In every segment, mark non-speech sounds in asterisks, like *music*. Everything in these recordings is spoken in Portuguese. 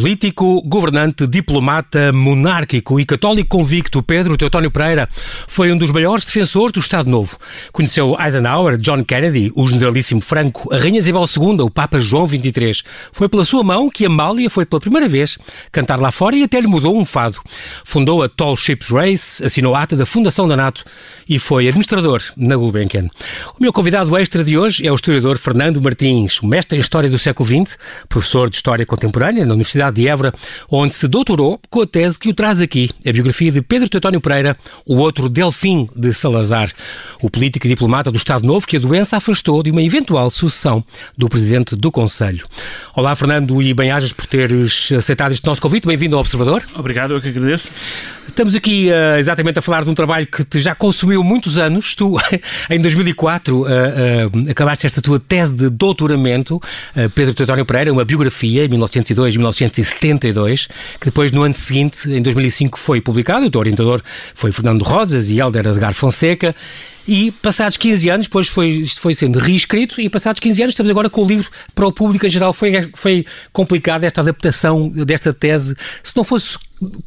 Político, governante, diplomata, monárquico e católico convicto, Pedro Teutónio Pereira foi um dos maiores defensores do Estado Novo. Conheceu Eisenhower, John Kennedy, o generalíssimo Franco, a Rainha Isabel II, o Papa João XXIII. Foi pela sua mão que Amália foi pela primeira vez cantar lá fora e até lhe mudou um fado. Fundou a Tall Ships Race, assinou a ata da fundação da NATO e foi administrador na Gulbenkian. O meu convidado extra de hoje é o historiador Fernando Martins, mestre em História do século XX, professor de História Contemporânea na Universidade Universidade de Évora, onde se doutorou com a tese que o traz aqui, a biografia de Pedro Teutónio Pereira, o outro Delfim de Salazar, o político e diplomata do Estado Novo que a doença afastou de uma eventual sucessão do presidente do Conselho. Olá, Fernando, e bem-ajas por teres aceitado este nosso convite. Bem-vindo ao Observador. Obrigado, eu que agradeço. Estamos aqui uh, exatamente a falar de um trabalho que te já consumiu muitos anos. Tu, *laughs* em 2004, uh, uh, acabaste esta tua tese de doutoramento, Pedro Teutónio Pereira, uma biografia, em 1902 e 1972, que depois, no ano seguinte, em 2005, foi publicado. O teu orientador foi Fernando Rosas e Helder Edgar Fonseca. E passados 15 anos, depois foi, isto foi sendo reescrito, e passados 15 anos estamos agora com o livro para o público em geral. Foi, foi complicado esta adaptação desta tese. Se não fosse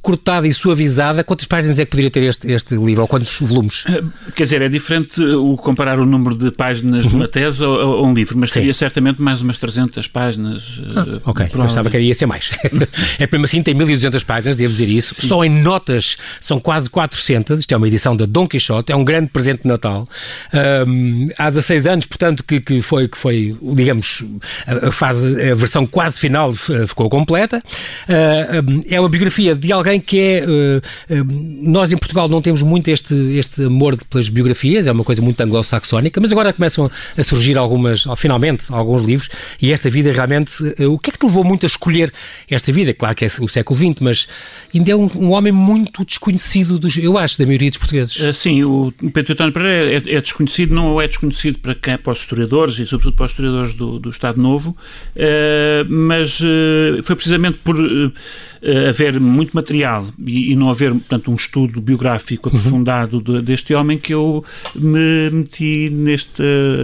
cortada e suavizada, quantas páginas é que poderia ter este, este livro, ou quantos volumes? Eh, quer dizer, é diferente o comparar o número de páginas uhum. de uma tese a, um livro, mas Sim. teria certamente mais umas 300 páginas. Ah, uh, ok, pensava que ia ser mais. *laughs* é mesmo assim, tem 1200 páginas, devo dizer isso. Sim. Só em notas são quase 400. Isto é uma edição da Don Quixote, é um grande presente de Natal. Um, há 16 anos, portanto, que, que, foi, que foi, digamos, a, fase, a versão quase final eh, ficou completa. Uh, é uma biografia de alguém que é. Uh, uh, nós em Portugal não temos muito este, este amor pelas biografias, é uma coisa muito anglo-saxónica, mas agora começam a surgir algumas, finalmente, alguns livros, e esta vida realmente. Uh, o que é que te levou muito a escolher esta vida? Claro que é o século XX, mas ainda é um, um homem muito desconhecido, dos, eu acho, da maioria dos portugueses. sim, o Pedro António Pereira é, é, desconhecido, não é desconhecido para, quem, para os historiadores e, sobretudo, para os historiadores do, do Estado Novo, mas foi precisamente por haver muito material e, e, não haver, portanto, um estudo biográfico aprofundado de, deste homem que eu me meti neste,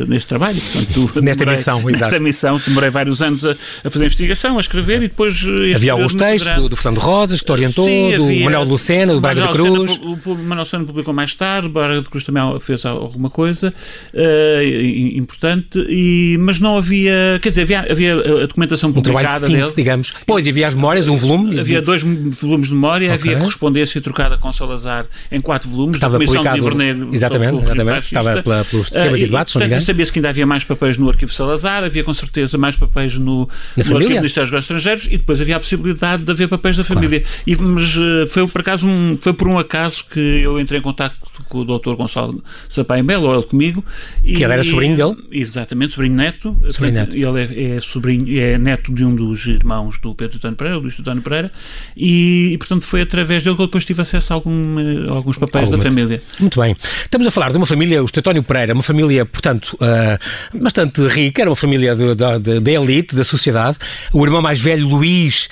neste trabalho. Portanto, nesta demorei, missão, exato. Nesta missão, demorei vários anos a, a fazer a investigação, a escrever e depois... Havia alguns textos do, do, Fernando Rosas que te orientou, Sim, do havia, Manuel Lucena, do Braga de Cruz... Lucena, o, o Manuel Lucena publicou mais tarde, o Braga de Cruz também fez alguma coisa uh, importante, e, mas não havia... Quer dizer, havia, havia a documentação publicada um trabalho de síntese, dele. digamos. Pois, havia as memórias, um volume... Havia dois volumes de memória, okay. havia correspondência trocada com Salazar em quatro volumes, estava da Comissão publicado, de Livro Negro. Exatamente, exatamente estava pela, pelos temas uh, e debates, e, portanto, sabia-se que ainda havia mais papéis no Arquivo Salazar, havia com certeza mais papéis no, no Arquivo do Ministério dos Estrangeiros e depois havia a possibilidade de haver papéis da família. Claro. E, mas uh, foi por acaso um, foi por um acaso que eu entrei em contato com o Dr. Gonçalo Sampaio Melo, ele comigo. Que e, ele era sobrinho dele? Exatamente, sobrinho neto. Sobrinho neto. Ele é, é, sobrinho, é neto de um dos irmãos do Pedro Antônio Pereira, Luís Antônio Pereira, e, e portanto foi através dele que eu depois tive acesso a, algum, a alguns papéis Alguma. da família. Muito bem. Estamos a falar de uma família, o Tetónio Pereira, uma família, portanto, uh, bastante rica, era uma família da elite, da sociedade. O irmão mais velho, Luís,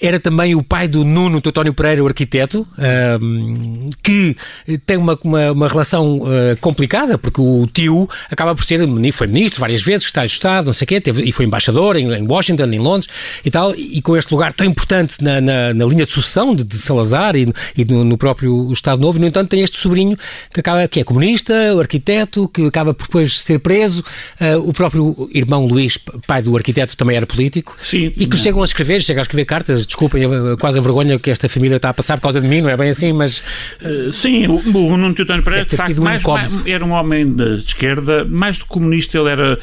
era também o pai do Nuno Teutónio Pereira, o arquiteto, que tem uma, uma, uma relação uh, complicada, porque o tio acaba por ser, foi ministro várias vezes, secretário de Estado, não sei o quê, teve, e foi embaixador em, em, Washington, em Londres e tal, e com este lugar tão importante na, na, na linha de sucessão de, de Salazar e, e no, no, próprio Estado Novo, no entanto tem este sobrinho que, acaba, que é comunista, o arquiteto, que acaba por depois ser preso, uh, o próprio irmão Luís, pai do arquiteto, também era político, Sim, e que não. chegam a escrever, chega a escrever cartas desculpem, quase a vergonha que esta família está a passar por causa de mim, não é bem assim, mas... Uh, sim, o, o Nuno Teutônio Pereira, de facto, mais, mais, era um homem de esquerda, mais do comunista, ele era,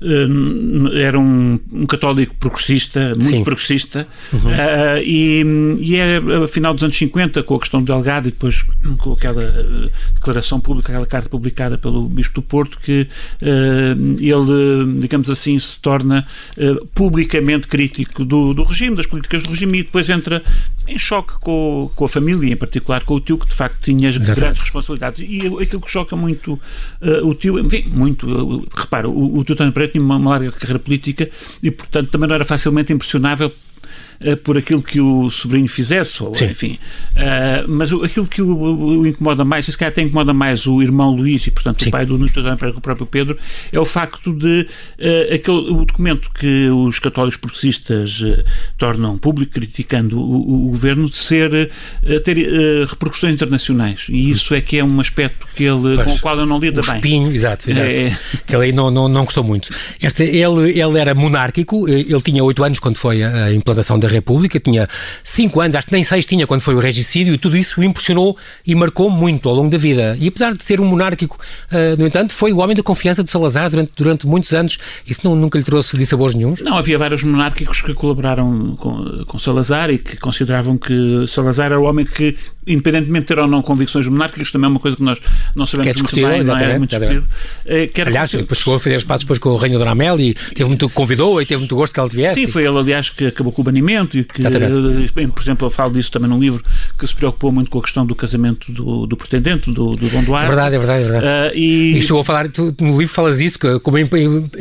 uh, era um, um, católico progressista, muito sim. progressista, uhum. uh, e, e é, a final dos anos 50, com a questão do Delgado e depois com aquela declaração pública, aquela carta publicada pelo Bispo do Porto, que ele, digamos assim, se torna publicamente crítico do, do regime, das políticas do regime, e depois entra em choque com, com a família, em particular com o tio, que de facto tinha Exatamente. grandes responsabilidades. E aquilo que choca muito uh, o tio, enfim, muito, uh, repara, o, o tio Tony Preto tinha uma, uma larga carreira política e, portanto, também não era facilmente impressionável uh, por aquilo que o sobrinho fizesse, ou, enfim. Uh, mas aquilo que o, o, incomoda mais, e se calhar até incomoda mais o irmão Luís e, portanto, Sim. o pai do Nuno para o próprio Pedro, é o facto de aquele, o documento que os católicos progressistas tornam público, criticando o, o governo, de ser ter repercussões internacionais. E isso é que é um aspecto que ele, pois, com o qual eu não lida o bem. Espinho, exato, exato. É... Que ele aí não, não, não gostou muito. Este, ele, ele era monárquico, ele tinha oito anos quando foi a implantação da República, tinha cinco anos, acho que nem seis tinha quando foi o regicídio, e tudo isso o impressionou e marcou muito ao longo da vida. E apesar de ser um monárquico, uh, no entanto, foi o homem da confiança de Salazar durante, durante muitos anos. Isso não, nunca lhe trouxe dissabores nenhums? Não, havia vários monárquicos que colaboraram com, com Salazar e que consideravam que Salazar era o homem que, independentemente de ter ou não convicções monárquicas, também é uma coisa que nós não sabemos que é muito bem, não é? Muito discutido. Eh, Aliás, depois chegou a fazer espaços depois com o Reino da Amel e teve muito, convidou e teve muito gosto que ela tivesse. Sim, foi ele, aliás, que acabou com o banimento e que, Exatamente. por exemplo, eu falo disso também num livro que se preocupou muito com a questão do casamento do, do pretendente, do, do Dom Duarte. É verdade, é verdade. É verdade. Uh, e... e... chegou a falar, tu, no livro falas disso, que, como em,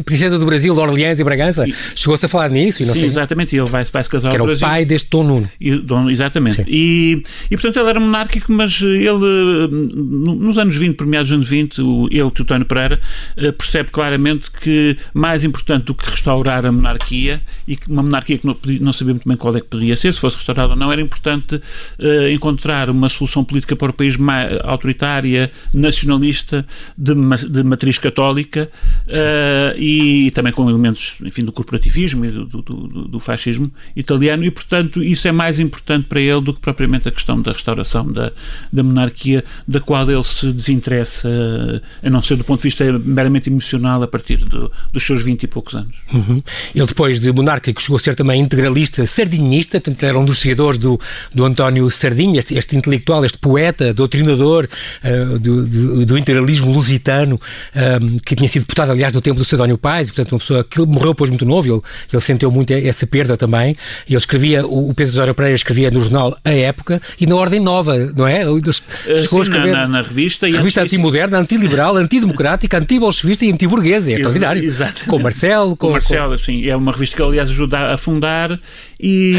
Princesa do Brasil, de Orleans e Bragança, chegou-se a falar nisso. E não sim, sei. exatamente, e ele vai, vai se casar que era o pai deste Dom Nuno. E, Dom, exatamente. E, e, portanto, ele era monárquico, mas ele, nos anos 20, por meados dos anos 20, ele, Teotónio Pereira, eh, percebe claramente que mais importante do que restaurar a monarquia, e que uma monarquia que não, não sabia muito bem qual é que poderia ser, se fosse restaurada ou não, era importante uh, encontrar uma solução política para o país mais autoritária, nacionalista, de, de matriz católica uh, e, e, também com elementos, enfim, do corporativismo e do, do, do, do, fascismo italiano e, portanto, isso é mais importante para ele do que propriamente a questão da restauração da, da monarquia, da qual ele se desinteressa, a não ser do ponto de vista meramente emocional a partir do, dos seus 20 e poucos anos. Uhum. Ele depois de monárquico chegou a ser também integralista sardinista, portanto era um dos seguidores do, do António Sardinha, este, este intelectual, este poeta, doutrinador uh, do, do, do, integralismo lusitano, um, que tinha sido deputado, aliás, no tempo do Sedónio Pais, portanto uma pessoa que morreu depois muito novo, ele, ele sentiu muito essa perda também, ele escrevia, o Pedro Teodoro Pereira escrevia no jornal A Época e na Ordem Nova, não é? Eh, chegou Sim, a escrever, na, na, na revista. E revista antimoderna, antiliberal, antidemocrática, antibolchevista e antiburguesa, é extraordinário. Exato. Com Marcelo. Com, com Marcelo, com... assim, é uma revista que aliás ajuda a fundar e,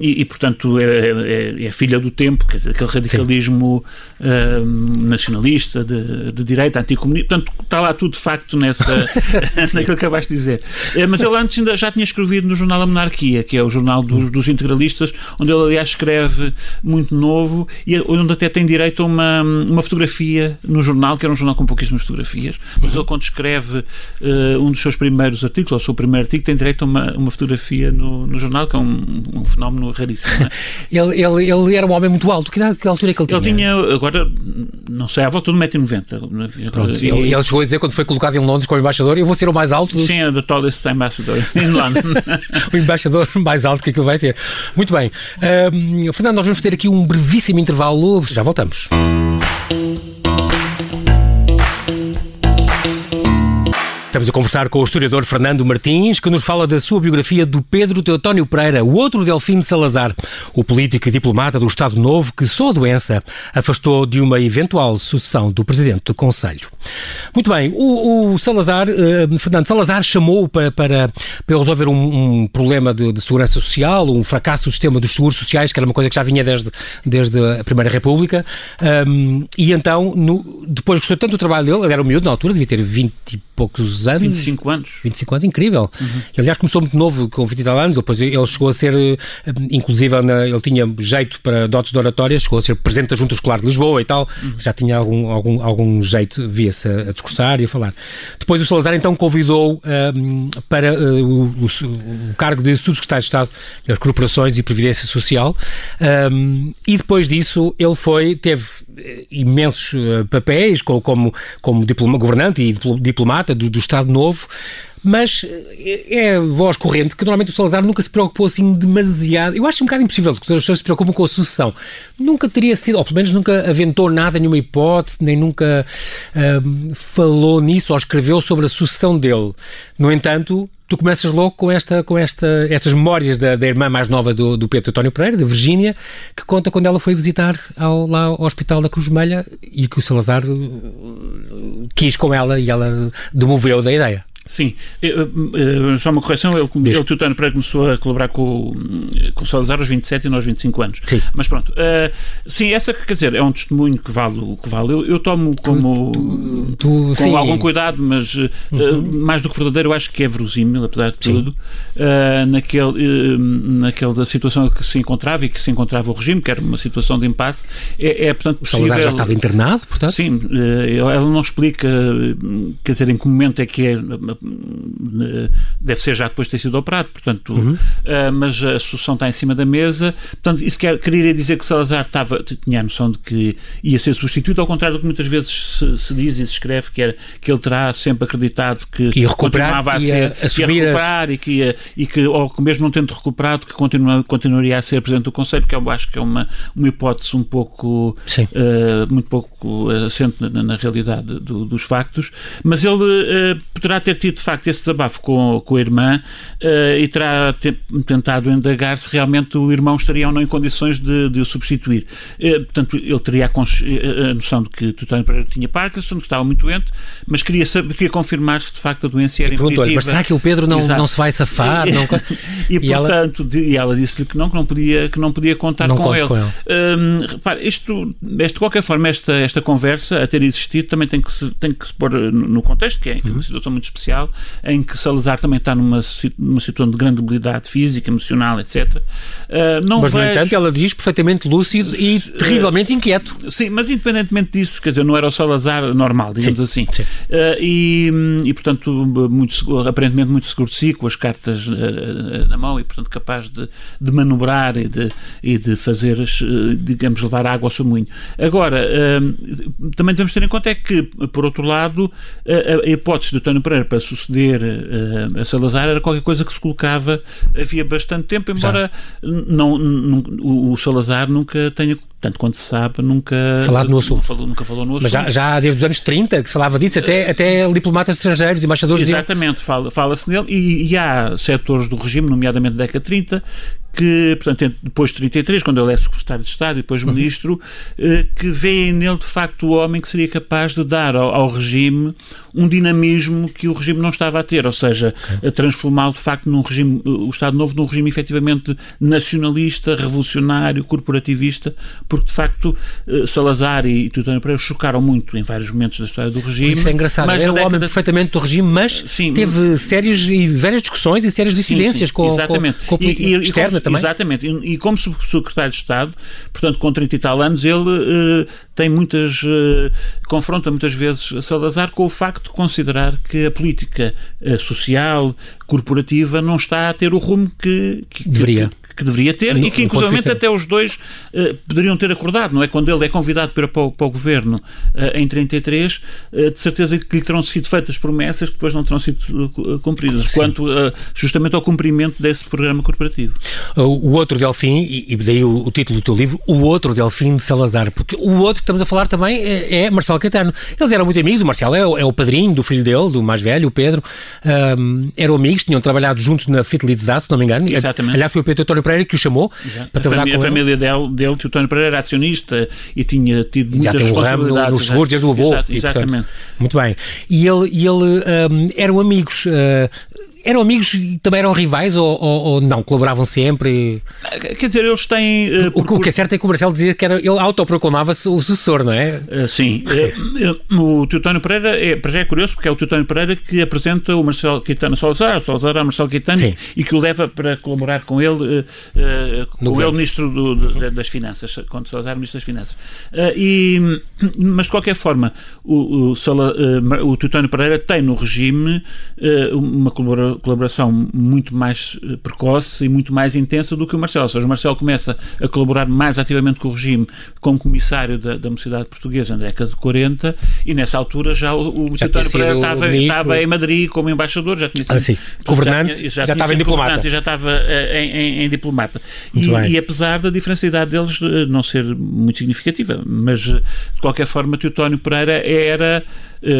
e, e portanto, é, é, é, filha do tempo, quer dizer, aquele radicalismo uh, nacionalista, de, de direita, anticomunista, portanto, está lá tudo de facto nessa, *laughs* *laughs* naquilo que acabaste de dizer. É, mas ele antes ainda já tinha escrevido no jornal A Monarquia, que é o jornal dos, dos integralistas, onde ele, aliás, escreve muito novo e onde até tem direito a uma, uma fotografia no jornal, que era um jornal com pouquíssimas fotografias, mas ele, quando escreve uh, um dos seus primeiros artigos, ou o seu primeiro artigo, tem direito a uma, uma fotografia no, no jornal, que é um um, fenómeno raríssimo. É? *laughs* ele, ele, ele era um homem muito alto. Que, que altura é que ele tinha? Ele tinha, agora, não sei, à volta de 1,90m. Ele, ele chegou a dizer, quando foi colocado em Londres como embaixador, eu vou ser o mais alto. Dos... Sim, é the tallest ambassador *laughs* in London. *laughs* o embaixador mais alto que aquilo vai ter. Muito bem. Uh, Fernando, nós vamos ter aqui um brevíssimo intervalo. Já voltamos. Estamos a conversar com o historiador Fernando Martins, que nos fala da sua biografia do Pedro Teotónio Pereira, o outro Delfim de Salazar, o político e diplomata do Estado Novo que só a doença afastou de uma eventual sucessão do Presidente do Conselho. Muito bem, o, o Salazar, uh, Fernando Salazar chamou para, para, para resolver um, um problema de, de, segurança social, um fracasso do sistema dos seguros sociais, que era uma coisa que já vinha desde, desde a Primeira República, um, e então, no, depois gostou tanto do trabalho dele, ele era um miúdo na altura, devia ter 20 e poucos anos. 25 anos. 25 anos, incrível. Uhum. aliás, começou muito novo, com 20 e tal anos, depois ele chegou a ser, eh, inclusive, na, ele tinha jeito para dotes de oratória, chegou a ser presidente da Junta Escolar de Lisboa e tal, uhum. já tinha algum, algum, algum jeito, via-se a, a, discursar e a falar. Depois o Salazar então convidou um, para uh, o, o, o, cargo de subsecretário de Estado das Corporações e Previdência Social um, e depois disso ele foi, teve eh, imensos papéis como, como, como diploma, governante e diplomata do, do Estado Novo, mas é, é voz corrente que normalmente o Salazar nunca se preocupou assim demasiado. Eu acho um bocado impossível que as pessoas se preocupam com a sucessão. Nunca teria sido, ou pelo menos nunca aventou nada, nenhuma hipótese, nem nunca um, falou nisso ou escreveu sobre a sucessão dele. No entanto, tu começas logo com, esta, com esta, estas memórias da, da irmã mais nova do, do Pedro António Pereira, da Virgínia, que conta quando ela foi visitar ao, lá ao Hospital da Cruz Vermelha e que o Salazar uh, quis com ela e ela demoveu da ideia. Sim, só uma correção, ele, ele Teutano Pereira começou a colaborar com, com o Salazar aos 27 e nós 25 anos. Sim. Mas pronto, uh, sim, essa quer dizer, é um testemunho que vale o que vale. Eu, eu tomo como tu, tu, com sim. algum cuidado, mas uh, uhum. mais do que verdadeiro, eu acho que é verosímil, apesar de tudo, uh, naquele, naquela situação que se encontrava e que se encontrava o regime, que era uma situação de impasse, é, é portanto possível... O Salazar já estava internado, portanto? Sim, ela não explica, quer dizer, em que momento é que é deve ser já depois de ter sido operado, portanto, uhum. uh, mas a solução está em cima da mesa. Portanto, isso quer, queria dizer que Salazar estava, tinha a noção de que ia ser substituído, ao contrário do que muitas vezes se, se diz e se escreve, que, era, que ele terá sempre acreditado que ia continuava a ser, ia, ia recuperar e que, ia, e que, ou que mesmo não tendo recuperado, que continua, continuaria a ser Presidente do Conselho, que eu acho que é uma, uma hipótese um pouco, uh, muito pouco assente na, na realidade do, dos factos, mas ele uh, poderá ter tido, de facto, esse desabafo com, com a irmã uh, e terá tentado indagar se realmente o irmão estaria ou não em condições de, de o substituir. Uh, portanto, ele teria a, eh, a noção de que Tutónio Pereira tinha Parkinson, que estava muito doente, mas queria, saber, queria confirmar se de facto a doença era impeditiva. Mas será que o Pedro não, não se vai safar? E, não... *laughs* e, e portanto, ela... e ela disse-lhe que não, que não podia, que não podia contar não com, ele. com ele. Um, repare, isto, este, de qualquer forma, esta, esta conversa, a ter existido, também tem que se, tem que se pôr no contexto, que é enfim, uma uhum. situação muito especial, em que Salazar também está numa, numa situação de grande debilidade física, emocional, etc. Uh, não mas, vejo... no entanto, ela diz perfeitamente lúcido e uh, terrivelmente inquieto. Sim, mas independentemente disso, quer dizer, não era o Salazar normal, digamos sim, assim. Sim. Uh, e, e, portanto, muito, aparentemente muito seguro de si, com as cartas na mão e, portanto, capaz de, de manobrar e de, e de fazer, digamos, levar água ao seu moinho. Agora, também devemos ter em conta é que, por outro lado, a, a hipótese de António Pereira para suceder uh, a Salazar era qualquer coisa que se colocava havia bastante tempo, embora não, não, o Salazar nunca tenha tanto quanto se sabe, nunca falado no assunto. Falou, nunca falou no assunto. Mas já, já, desde os anos 30 que se falava disso, até, até diplomatas estrangeiros, embaixadores. Exatamente, diziam... fala-se nele e, e, há setores do regime, nomeadamente da década de 30, que, portanto, depois de 33, quando ele é secretário de Estado e depois uhum. ministro, uhum. que veem nele, de facto, o homem que seria capaz de dar ao, ao, regime um dinamismo que o regime não estava a ter, ou seja, okay. transformá-lo, de facto, num regime, o Estado Novo num regime efetivamente nacionalista, revolucionário, corporativista, porque, de facto, eh, Salazar e Tutónio Pereira chocaram muito em vários momentos da história do regime. Isso é engraçado. Mas Era um homem perfeitamente do regime, mas sim, teve sérias e várias discussões e sérias dissidências sim, sim, com, com, com a política e, e, externa também. Exatamente. E, e como secretário de Estado, portanto, com 30 e tal anos, ele uh, tem muitas. Uh, confronta muitas vezes Salazar com o facto de considerar que a política uh, social, corporativa, não está a ter o rumo que, que deveria. Que, que deveria ter no, e que, inclusive, até os dois uh, poderiam ter acordado, não é? Quando ele é convidado para, para, o, para o governo uh, em 33, uh, de certeza que lhe terão sido feitas promessas que depois não terão sido cumpridas, Sim. quanto justamente ao cumprimento desse programa corporativo. O outro Delfim, e daí o, o, título do teu livro, O Outro Delfim de Salazar, porque o outro que estamos a falar também é, é Marcelo Caetano. Eles eram muito amigos, o Marcelo é o, é o padrinho do filho dele, do mais velho, o Pedro. Um, eram amigos, tinham trabalhado juntos na Fidelidade, se não me engano. Exatamente. Aliás, foi o Pedro António Pereira que o chamou Exato. para trabalhar a família, com a família dele, dele, que o Tony Pereira era acionista e tinha tido muitas Já um ramo no, nos seguros desde o avô. Exato, exatamente. E, portanto, muito bem. E ele, e ele um, eram amigos. Uh, eram amigos e também eram rivais ou, ou, ou, não? Colaboravam sempre? Quer dizer, eles têm. Uh, o, por... o, que é certo é que o Marcelo dizia que era, ele autoproclamava-se o sucessor, não é? Uh, sim. *laughs* Uh, o Teutónio Pereira é, para já é curioso porque é o Teutónio Pereira que apresenta o Marcelo Quintana Salazar, o Salazar a Marcelo Quintana sim. e que o leva para colaborar com ele, com o Ministro do, do, das Finanças, com o Salazar, Ministro das Finanças. e, mas de qualquer forma, o, o, Sala, o Teutónio Pereira tem no regime uma colaboração colaboração muito mais eh, precoce e muito mais intensa do que o Marcelo. Ou seja, o Marcelo começa a colaborar mais ativamente com o regime como comissário da, da Mocidade Portuguesa na década de 40 e nessa altura já o, o Teutónio Pereira estava, estava, em Madrid como embaixador, já tinha sido ah, sim. governante, já, já, já estava em diplomata. já estava uh, em, em, em, diplomata. E, e, apesar da diferencialidade deles uh, não ser muito significativa, mas de qualquer forma Teutónio Pereira era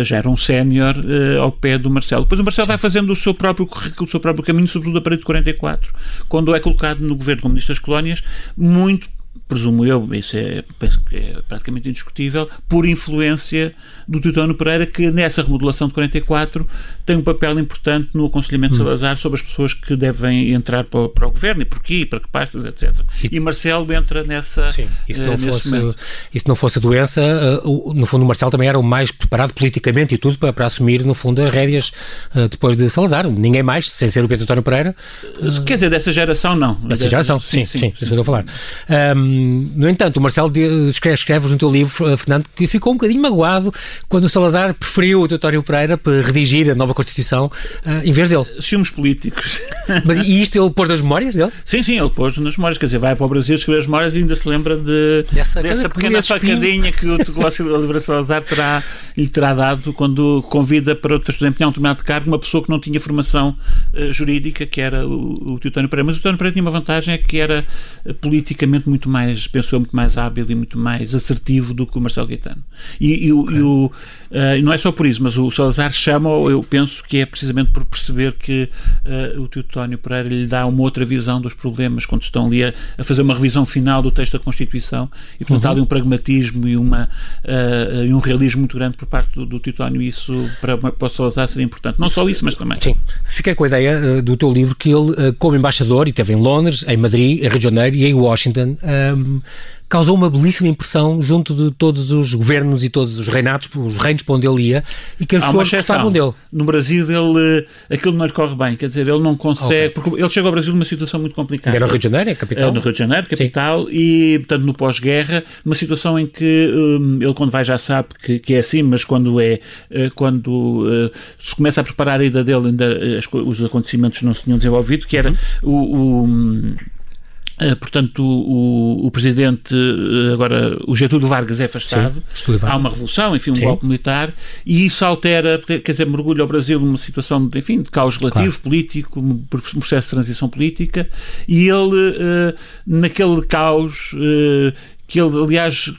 já era um sénior ao pé do Marcelo. Depois o Marcelo vai fazendo o seu próprio o seu próprio caminho, sobretudo a partir de 44, quando é colocado no governo como Ministro das Colónias, muito presumo eu, isso é, penso que é praticamente indiscutível, por influência do Teutónio Pereira, que nessa remodelação de 44 tem um papel importante no aconselhamento de. Hum. Salazar sobre as pessoas que devem entrar para, para o governo e porquê, e para que pastas, etc. E, e Marcelo entra nessa. Sim, e se eh, não, uh, fosse, momento. não fosse a doença, uh, no fundo, o Marcelo também era o mais preparado politicamente e tudo para, para assumir, no fundo, as rédeas uh, depois de Salazar. Ninguém mais, sem ser o Pedro António Pereira. Quer dizer, dessa geração, não. Dessa, dessa geração, sim, sim, sim, sim, sim, sim. É falar. Um, no entanto, o Marcelo escreve, escreve no teu livro, eh, Fernando, que ficou um bocadinho magoado quando o Salazar preferiu o Teutónio Pereira para redigir a nova Constituição uh, em vez dele. Ciúmes políticos. *laughs* Mas e isto ele pôs nas memórias dele? Sim, sim, ele pôs nas memórias. Quer dizer, vai para o Brasil escrever as memórias e ainda se lembra de, dessa, dessa pequena facadinha que o *laughs* Oliveira Salazar terá, lhe terá dado quando convida para desempenhar um determinado cargo uma pessoa que não tinha formação uh, jurídica, que era o, o Teutónio Pereira. Mas o Teutónio Pereira tinha uma vantagem, é que era uh, politicamente muito mais pensou muito mais hábil e muito mais assertivo do que o Marcelo Gaetano. E, e, okay. e o, uh, não é só por isso, mas o Salazar chama, eu penso que é precisamente por perceber que uh, o Teutónio Pereira lhe dá uma outra visão dos problemas quando estão ali a, a fazer uma revisão final do texto da Constituição e, portanto, uhum. há ali um pragmatismo e, uma, uh, e um realismo muito grande por parte do, do Teutónio e isso para, para o Salazar seria importante. Não só isso, mas também. Sim. Fiquei com a ideia do teu livro que ele, como embaixador, e esteve em Londres, em Madrid, em Rio de Janeiro e em Washington, um, causou uma belíssima impressão junto de todos os governos e todos os reinados, os reinos para onde ele ia, e que as pessoas gostavam dele. No Brasil, ele, aquilo não lhe corre bem, quer dizer, ele não consegue, okay. porque ele chega ao Brasil numa situação muito complicada. Era no Rio de Janeiro, é capital? no Rio de Janeiro, capital, Sim. e, portanto, no pós-guerra, numa situação em que um, ele, quando vai, já sabe que, que, é assim, mas quando é, uh, quando uh, se começa a preparar a ida dele, ainda uh, os acontecimentos não se tinham desenvolvido, que era uhum. o, o um, Uh, portanto, o, o, presidente, uh, agora, o Getúlio Vargas é afastado, Sim, há uma revolução, enfim, um Sim. golpe militar, e isso altera, quer dizer, mergulha o Brasil numa situação, de, enfim, de caos relativo, claro. político, um processo de transição política, e ele, uh, naquele caos, que ele, aliás,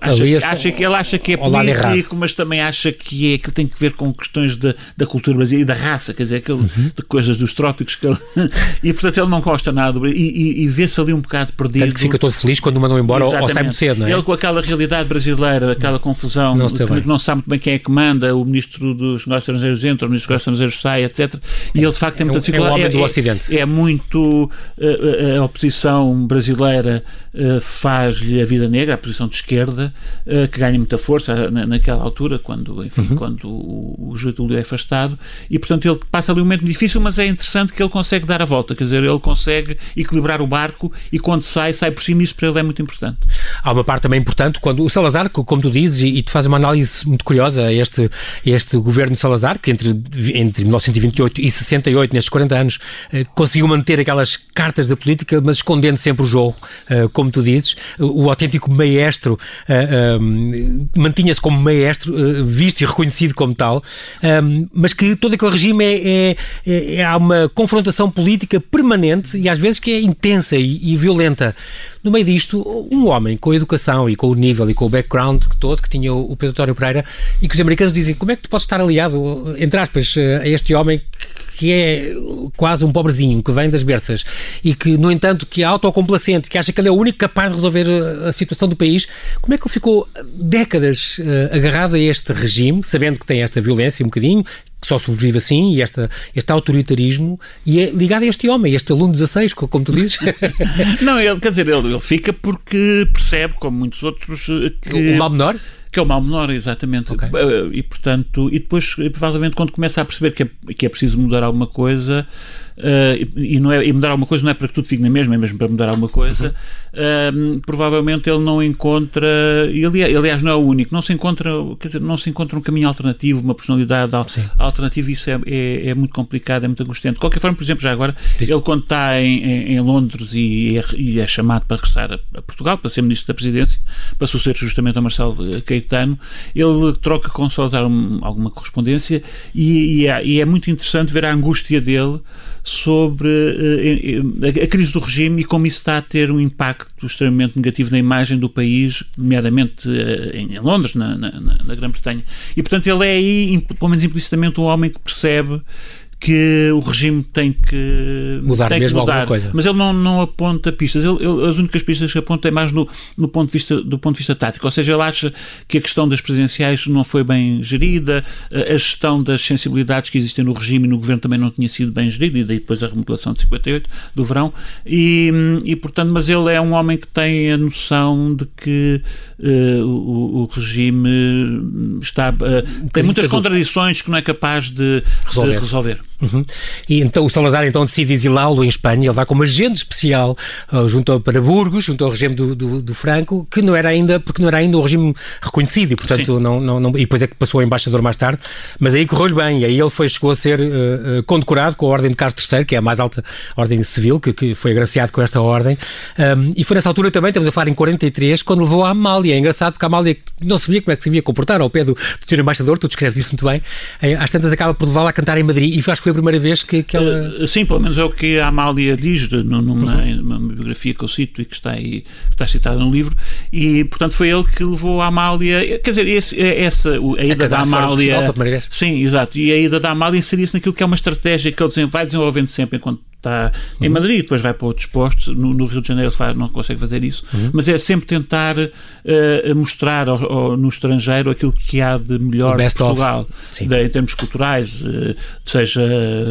acha, acha que, ele acha que é político, mas também acha que é que tem que ver com questões da, da cultura brasileira e da raça, quer dizer, aquele, uhum. de coisas dos trópicos que ele, *laughs* e portanto ele não gosta nada e, e, e vê-se ali um bocado perdido. Tanto que fica todo feliz quando o mandam embora Exatamente. ou sai muito cedo, não é? Ele com aquela realidade brasileira, aquela confusão, não, que, não sabe muito bem quem é que manda, o ministro dos negócios estrangeiros entra, o ministro dos negócios estrangeiros sai, etc. E ele de facto tem é muita é dificuldade. É, é, do Ocidente. é muito a, eh, a, a oposição brasileira uh, faz faz-lhe a vida negra, a posição de esquerda, uh, que ganha muita força na, naquela altura, quando, enfim, uhum. quando o, o Getúlio é afastado, e portanto ele passa ali um momento difícil, mas é interessante que ele consegue dar a volta, quer dizer, ele consegue equilibrar o barco e quando sai, sai por cima, isso para ele é muito importante. Há uma parte também importante, quando o Salazar, como tu dizes, e, e tu fazes uma análise muito curiosa a este, este governo de Salazar, que entre, entre 1928 e 68, nestes 40 anos, eh, conseguiu manter aquelas cartas da política, mas escondendo sempre o jogo, eh, como tu dizes o autêntico maestro um, mantinha-se como maestro, uh, visto e reconhecido como tal, um, mas que todo aquele regime é, é, é, é, há uma confrontação política permanente e às vezes que é intensa e, e violenta. No meio disto, um homem com a educação e com o nível e com o background todo que tinha o Pedro Tório Pereira e que os americanos dizem como é que tu podes estar aliado, entre aspas, a este homem que é quase um pobrezinho, que vem das berças e que, no entanto, que é autocomplacente, que acha que ele é o único capaz de resolver a, a situação do país, como é que ele ficou décadas uh, agarrado a este regime, sabendo que tem esta violência um bocadinho, que só sobrevive assim, e esta, este autoritarismo, e é ligado a este homem, este aluno 16, como tu dizes. *laughs* Não, ele, quer dizer, ele, ele fica porque percebe, como muitos outros, eh, que... O mal menor? Que é o mal menor, exatamente. Okay. Eh, e, portanto, e depois, provavelmente, quando começa a perceber que é, que é preciso mudar alguma coisa, uh, e, não é, e mudar alguma coisa não é para que tudo fique na mesma, é mesmo para mudar alguma coisa, uhum. uh, provavelmente ele não encontra, e aliás não é o único, não se encontra, quer dizer, não se encontra um caminho alternativo, uma personalidade Sim. alternativa, e isso é, é, é, muito complicado, é muito angustiante. De qualquer forma, por exemplo, já agora, ele quando está em, em, em Londres e é, e é, chamado para regressar a, a, Portugal, para ser Ministro da Presidência, para suceder justamente a Marcelo Caetano, ele troca com Salazar um, alguma correspondência e, e, é, e é muito interessante ver a angústia dele sobre uh, a crise do regime e como isso está a ter um impacto extremamente negativo na imagem do país, nomeadamente uh, em Londres, na, na, na Grã-Bretanha. E, portanto, ele é aí, pelo menos implicitamente, um homem que percebe que o regime tem que mudar tem mesmo que mudar. alguma coisa. Mas ele não, não aponta pistas. Ele, ele, as únicas pistas que aponta é mais no, no ponto de vista, do ponto de vista tático. Ou seja, ele acha que a questão das presidenciais não foi bem gerida, a gestão das sensibilidades que existem no regime e no governo também não tinha sido bem gerida, e daí depois a remodelação de 58 do verão. E, e portanto, mas ele é um homem que tem a noção de que uh, o, o, regime está. Uh, tem muitas contradições que não é capaz de resolver. De resolver. Uhum. E então o Salazar então decide exilá-lo em Espanha, ele vai como agente especial uh, junto ao, para Burgos, junto ao regime do, do, do, Franco, que não era ainda, porque não era ainda um regime reconhecido e portanto não, não, não, e depois é que passou a embaixador mais tarde, mas aí correu-lhe bem, e aí ele foi, chegou a ser uh, condecorado com a Ordem de Carlos III, que é a mais alta ordem civil, que, que foi agraciado com esta ordem, um, e foi nessa altura também, estamos a falar em 43, quando levou a Amália, é engraçado porque a Amália não sabia como é que se devia comportar ao pé do, do senhor embaixador, tu descreves isso muito bem, às tantas acaba por levá-la a cantar em Madrid, e acho que foi a primeira vez que, que ela... Uh, sim, pelo menos é o que a Amália diz numa, numa biografia que eu cito e que está aí que está citada no livro e portanto foi ele que levou a Amália quer dizer esse, é, essa a ida da Amália sim exato e a ida da Amália inseria-se naquilo que é uma estratégia que ele vai desenvolvendo sempre enquanto está em uhum. Madrid, depois vai para outros postos. No, no Rio de Janeiro faz, não consegue fazer isso, uhum. mas é sempre tentar uh, mostrar ao, ao, no estrangeiro aquilo que há de melhor em Portugal, de, em termos culturais, uh, seja,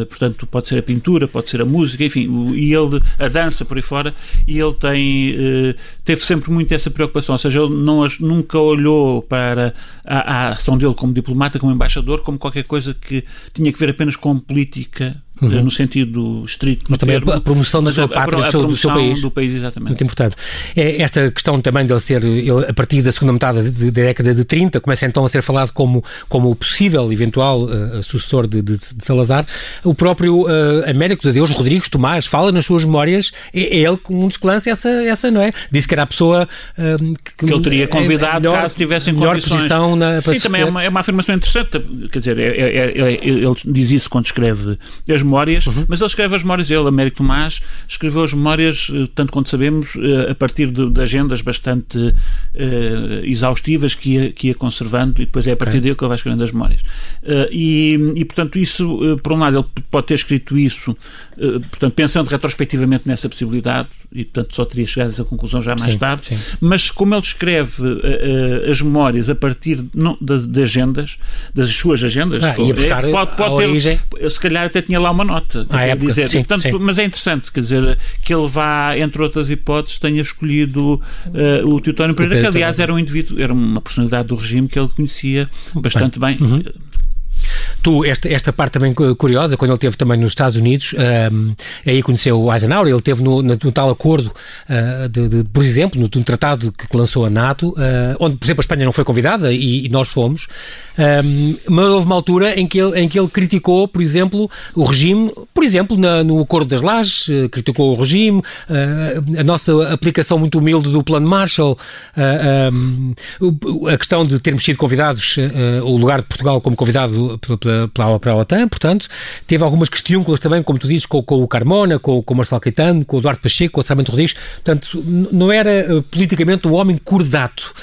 portanto, pode ser a pintura, pode ser a música, enfim, o, e ele, a dança por aí fora, e ele tem, uh, teve sempre muito essa preocupação, ou seja, ele não, nunca olhou para a, a ação dele como diplomata, como embaixador, como qualquer coisa que tinha que ver apenas com política uhum. no sentido estrito. Mas também termo, a promoção da sua pátria, a, do, seu, do seu país. do país. exatamente. Muito importante. É esta questão também de ele ser, a partir da segunda metade da década de 30, começa então a ser falado como, como o possível, eventual uh, sucessor de, de, de, Salazar. O próprio uh, Américo de Deus, Rodrigues Tomás, fala nas suas memórias, é, é ele um que lança essa, essa, não é? Disse que era a pessoa uh, que, que, ele teria convidado é, melhor, caso tivessem condições. posição na, Sim, também é uma, é uma afirmação interessante, quer dizer, é, é, é, ele diz isso quando escreve as memórias, uhum. mas ele escreve as memórias, ele, Américo Tomás, escreveu as memórias, eh, tanto quanto sabemos, eh, a partir de, de agendas bastante uh, exaustivas que ia, que ia conservando e depois é a partir okay. dele que ele vai escrevendo as memórias. Uh, e, e, portanto, isso, uh, por um lado, ele pode ter escrito isso, portanto, pensando retrospectivamente nessa possibilidade e, portanto, só teria chegado a essa conclusão já mais sim, tarde, sim. mas como ele escreve as memórias a partir não, de, de, agendas, das suas agendas, ah, pode, pode ter, se calhar até tinha lá uma nota à época, dizer. Sim, portanto, sim. Mas é interessante, quer dizer, que ele vá, entre outras hipóteses, tenha escolhido uh, o Teutónio Pereira, que aliás era um indivíduo, era uma personalidade do regime que ele conhecia bastante bem. bem. Uhum. Tu, esta, esta parte também curiosa, quando ele esteve também nos Estados Unidos, um, aí conheceu o Eisenhower, ele teve no, no, no tal acordo, uh, de, de, por exemplo, no, tratado que, lançou a NATO, uh, onde, por exemplo, a Espanha não foi convidada e, e nós fomos, um, mas houve uma altura em que, ele, em que ele criticou, por exemplo, o regime, por exemplo, na, no Acordo das Lajes, uh, criticou o regime, uh, a nossa aplicação muito humilde do Plano Marshall, um, a questão de termos sido convidados, o lugar de Portugal como convidado pela, pela, pela OTAN, portanto, teve algumas questiúnculas também, como tu dizes, com, com o Carmona, com, com o Marcelo Caetano, com o Eduardo Pacheco, com o Sarmento Rodrigues, portanto, não era politicamente um homem cordato,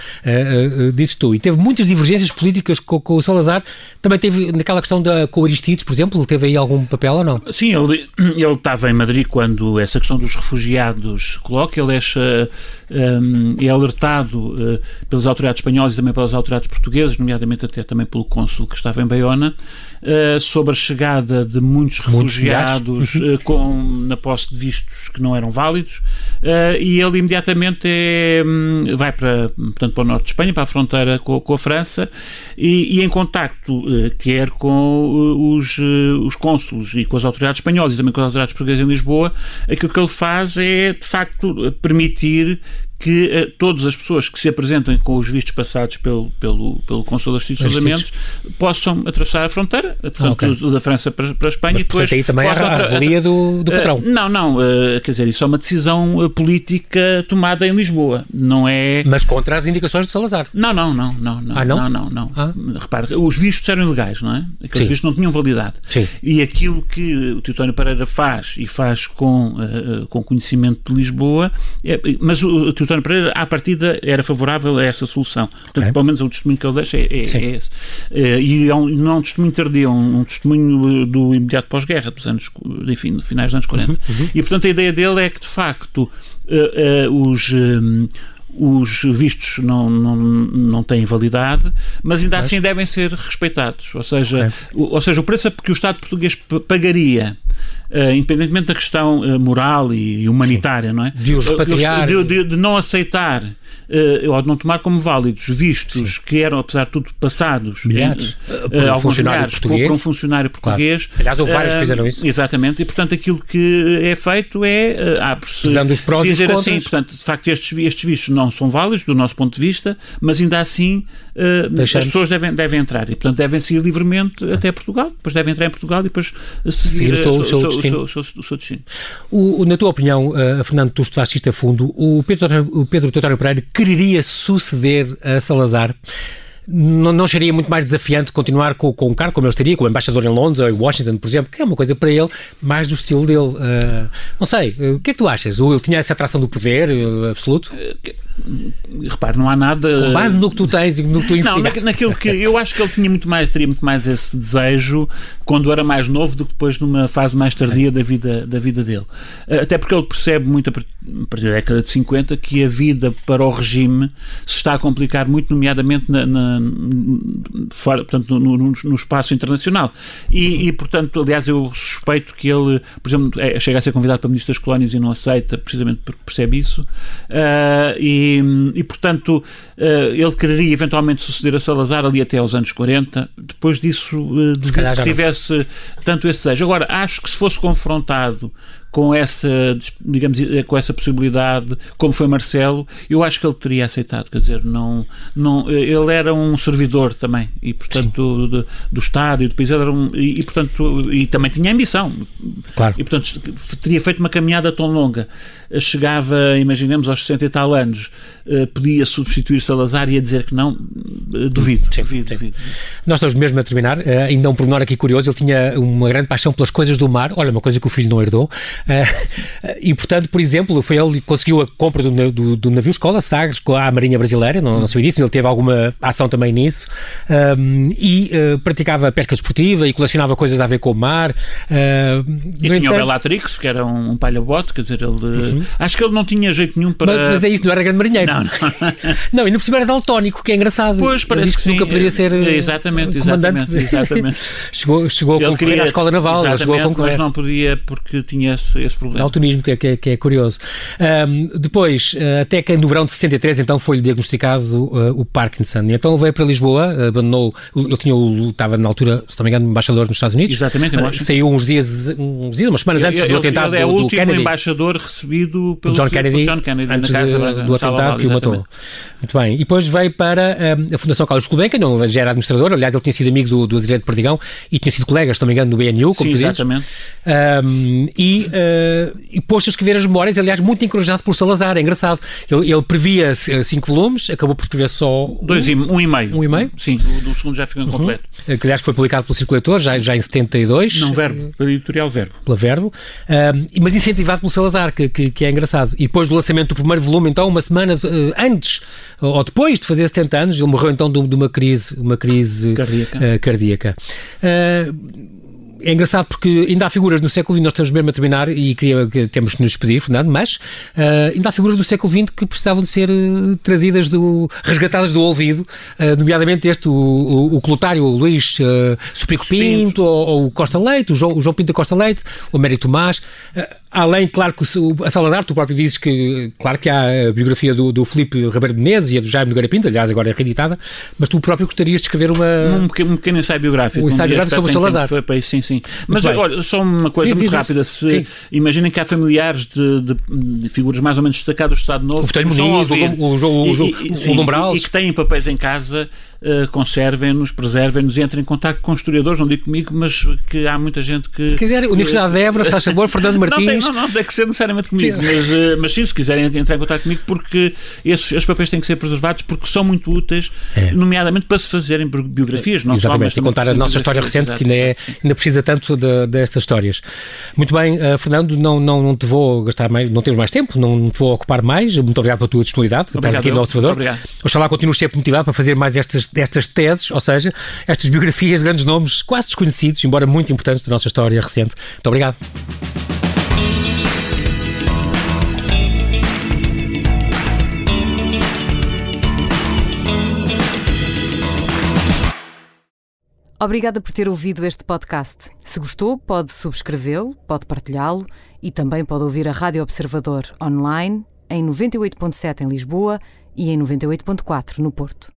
dizes tu, e teve muitas divergências políticas com com, o Salazar, também teve naquela questão da com Aristides, por exemplo, teve aí algum papel ou não? Sim, ele, ele estava em Madrid quando essa questão dos refugiados coloca, ele é, é alertado uh, pelas autoridades espanholas e também pelas autoridades portuguesas, nomeadamente até também pelo cônsul que estava em Baiona, uh, sobre a chegada de muitos refugiados muitos uh, com, na posse de vistos que não eram válidos, e ele imediatamente é, um, vai para, portanto, para o norte de Espanha, para a fronteira com, com a França, e, e em contacto quer com os, os cônsulos e com as autoridades espanholas e também com as autoridades portuguesas em Lisboa, aquilo que ele faz é, de facto, permitir que uh, todas as pessoas que se apresentem com os vistos passados pelo, pelo, pelo Consul das Alimentos possam atravessar a fronteira, portanto, ah, okay. da França para, para a Espanha Mas, e depois. aí também possam a revelia do, do patrão. Uh, não, não, uh, quer dizer, isso é uma decisão política tomada em Lisboa, não é. Mas contra as indicações de Salazar. Não, não, não, não, não. Ah, não? Não, não, não. Ah. Repare, os vistos eram ilegais, não é? Aqueles Sim. vistos não tinham validade. Sim. E aquilo que o Teutónio Pereira faz e faz com, com conhecimento de Lisboa, é, mas o, o António Pereira, à partida, era favorável a essa solução. Portanto, okay. pelo menos o testemunho que ele deixa é, é, é esse. Uh, e é um, não é um testemunho tardio, é um, um testemunho do imediato pós-guerra, dos anos, enfim, finais dos anos 40. Uhum, uhum. E, portanto, a ideia dele é que, de facto, uh, uh, os. Um, os vistos não, não, não têm validade, mas ainda assim devem ser respeitados. Ou seja, okay. o, ou seja, o preço que o Estado português pagaria uh, independentemente da questão uh, moral e humanitária, Sim. não é? De os repatriar. De, de, de não aceitar uh, ou de não tomar como válidos vistos Sim. que eram, apesar de tudo, passados milhares, uh, por, um funcionário português. por um funcionário português. Claro. Aliás, houve vários que fizeram isso. Exatamente, e portanto aquilo que é feito é uh, os prós dizer e assim, portanto, de facto estes, estes vistos não são válidos do nosso ponto de vista, mas ainda assim as pessoas devem, devem entrar e portanto devem seguir livremente ah. até Portugal, depois devem entrar em Portugal e depois seguir, seguir o, seu, o, seu, o, seu, o, seu, o seu destino. O, na tua opinião, uh, Fernando, tu estudaste isto a fundo, o Pedro, o Pedro Teutónio Pereira quereria suceder a Salazar? não, não seria muito mais desafiante continuar com, com um cargo como ele estaria, como embaixador em Londres ou em Washington, por exemplo, que é uma coisa para ele mais do estilo dele. Uh, não sei, uh, o que é que tu achas? Ou ele tinha essa atração do poder absoluto? Repare, não há nada. Com base no que tu tens e no que tu investigaste. Não, naquilo que. Eu acho que ele tinha muito mais, teria muito mais esse desejo quando era mais novo do que depois numa fase mais tardia da vida, da vida dele. Até porque ele percebe muito a partir da década de 50 que a vida para o regime se está a complicar muito, nomeadamente na, na fora, portanto, no, no, no espaço internacional. E, e, portanto, aliás, eu suspeito que ele, por exemplo, é, chega a ser convidado para Ministro das Colónias e não aceita, precisamente porque percebe isso. Uh, e, e, portanto, uh, ele quereria eventualmente suceder a Salazar ali até aos anos 40. Depois disso, uh, que tivesse tanto esse desejo. Agora, acho que se fosse confrontado com essa, digamos, com essa possibilidade, como foi Marcelo, eu acho que ele teria aceitado, quer dizer, não, não, ele era um servidor também, e portanto do, do Estado e do país, era um, e, e, portanto, e também tinha ambição, claro. e portanto teria feito uma caminhada tão longa, chegava, imaginemos, aos 60 e tal anos, eh, podia substituir Salazar e ia dizer que não, eh, duvido, sim, duvido, sim. duvido. Nós estamos mesmo a terminar, eh, ainda um pormenor aqui curioso, ele tinha uma grande paixão pelas coisas do mar, olha, uma coisa que o filho não herdou, e, portanto, por exemplo, foi ele que conseguiu a compra do, do, do navio escola Sagres com a Marinha Brasileira, não, não sabia disso, ele teve alguma ação também nisso, um, e uh, praticava pesca desportiva e colecionava coisas a ver com o mar. Uh, e tinha entanto... o Bellatrix, que era um, um palha-bote, quer dizer, ele... Uhum. Acho que ele não tinha jeito nenhum para... Mas, mas é isso, não era grande marinheiro. Não, não. *laughs* não, ainda por cima era daltónico, que é engraçado. Pois, parece que, que nunca poderia ser é, exatamente, exatamente, exatamente. *laughs* chegou, chegou a concorrer queria, à Escola Naval, chegou a concorrer. mas não podia porque tinha esse, esse problema. Altunismo, que é, que é, que é curioso. Um, depois, uh, até que no verão de 63, então foi-lhe diagnosticado uh, o Parkinson. E então veio para Lisboa, abandonou, ele tinha, estava na altura, se não me engano, embaixador nos Estados Unidos. Exatamente, eu acho. Saiu uns dias, uns dias, umas semanas antes ele, do atentado ele é do, o último Kennedy. embaixador recebido pelo John Kennedy, John Kennedy antes na casa de, do atentado que o matou. Muito bem. E depois veio para um, a Fundação Carlos Gulbenkian, onde já era administrador, aliás, ele tinha sido amigo do, do Azevedo Perdigão e tinha sido colega, se não me engano, no BNU, como Sim, tu exatamente. Um, e, uh, e pôs-se a escrever as memórias, aliás, muito encorajado por Salazar, é engraçado. Ele, ele previa cinco volumes, acabou por escrever só... Dois um, e, um e meio. Um e meio? Sim, o do segundo já ficou uhum. incompleto. Que, aliás, foi publicado pelo Circulador, já, já em 72. Não, Verbo, pela editorial Verbo. Pela Verbo. Um, mas incentivado pelo Salazar, que, que, que, é engraçado. E depois do lançamento do primeiro volume, então, uma semana uh, antes ou depois de fazer 70 anos, ele morreu então de, de uma crise, uma crise cardíaca. Uh, cardíaca. Uh, é engraçado porque ainda há figuras no século XX, nós estamos mesmo a terminar e queria, que temos de nos despedir, Fernando, mas uh, ainda há figuras do século XX que precisavam de ser uh, trazidas, do, resgatadas do ouvido, uh, nomeadamente este, o, o, o Clotário, o Luís Supico Pinto, ou, ou, o Costa Leite, o João, o João Pinto Costa Leite, o Américo Tomás. Além, claro, que o, a Salazar, tu próprio dizes que, claro que há a biografia do, do Filipe Ribeiro de Menezes e a do Jaime Nogueira Pinto, aliás, agora é reeditada, mas tu próprio gostarias de escrever uma... Um pequeno, um pequeno ensaio biográfico. Um ensaio biográfico sobre o Salazar. Foi, foi, sim, sim. Mas olha, só uma coisa muito rápida. Se, imaginem que há familiares de, de, de, figuras mais ou menos destacadas do Estado Novo. O Botelho Muniz, o, o, o, o, o, e, que têm papéis em casa uh, conservem-nos, preservem-nos e entrem em contato com historiadores, não digo comigo, mas que há muita gente que... Se quiser, Universidade de Évora, faz favor, *laughs* Fernando Martins... Não, tem, não, não, tem que ser necessariamente comigo, mas, uh, mas sim, se quiserem entrar em contato comigo, porque esses, esses papéis têm que ser preservados porque são muito úteis, é. nomeadamente para se fazerem biografias, não Exatamente, só, e contar a nossa história recente, que ainda, é, ainda precisa tanto de, destas histórias. Muito bem, uh, Fernando, não, não, não te vou gastar mais, não temos mais tempo, não te vou ocupar mais, muito obrigado pela tua disponibilidade, estás aqui no Observador. Obrigado. Oxalá continues sempre motivado para fazer mais estas, estas teses, ou seja, estas biografias de grandes nomes quase desconhecidos, embora muito importantes da nossa história recente. Muito obrigado. Obrigada por ter ouvido este podcast. Se gostou, pode subscrevê-lo, pode partilhá-lo e também pode ouvir a Rádio Observador online em 98.7 em Lisboa e em 98.4 no Porto.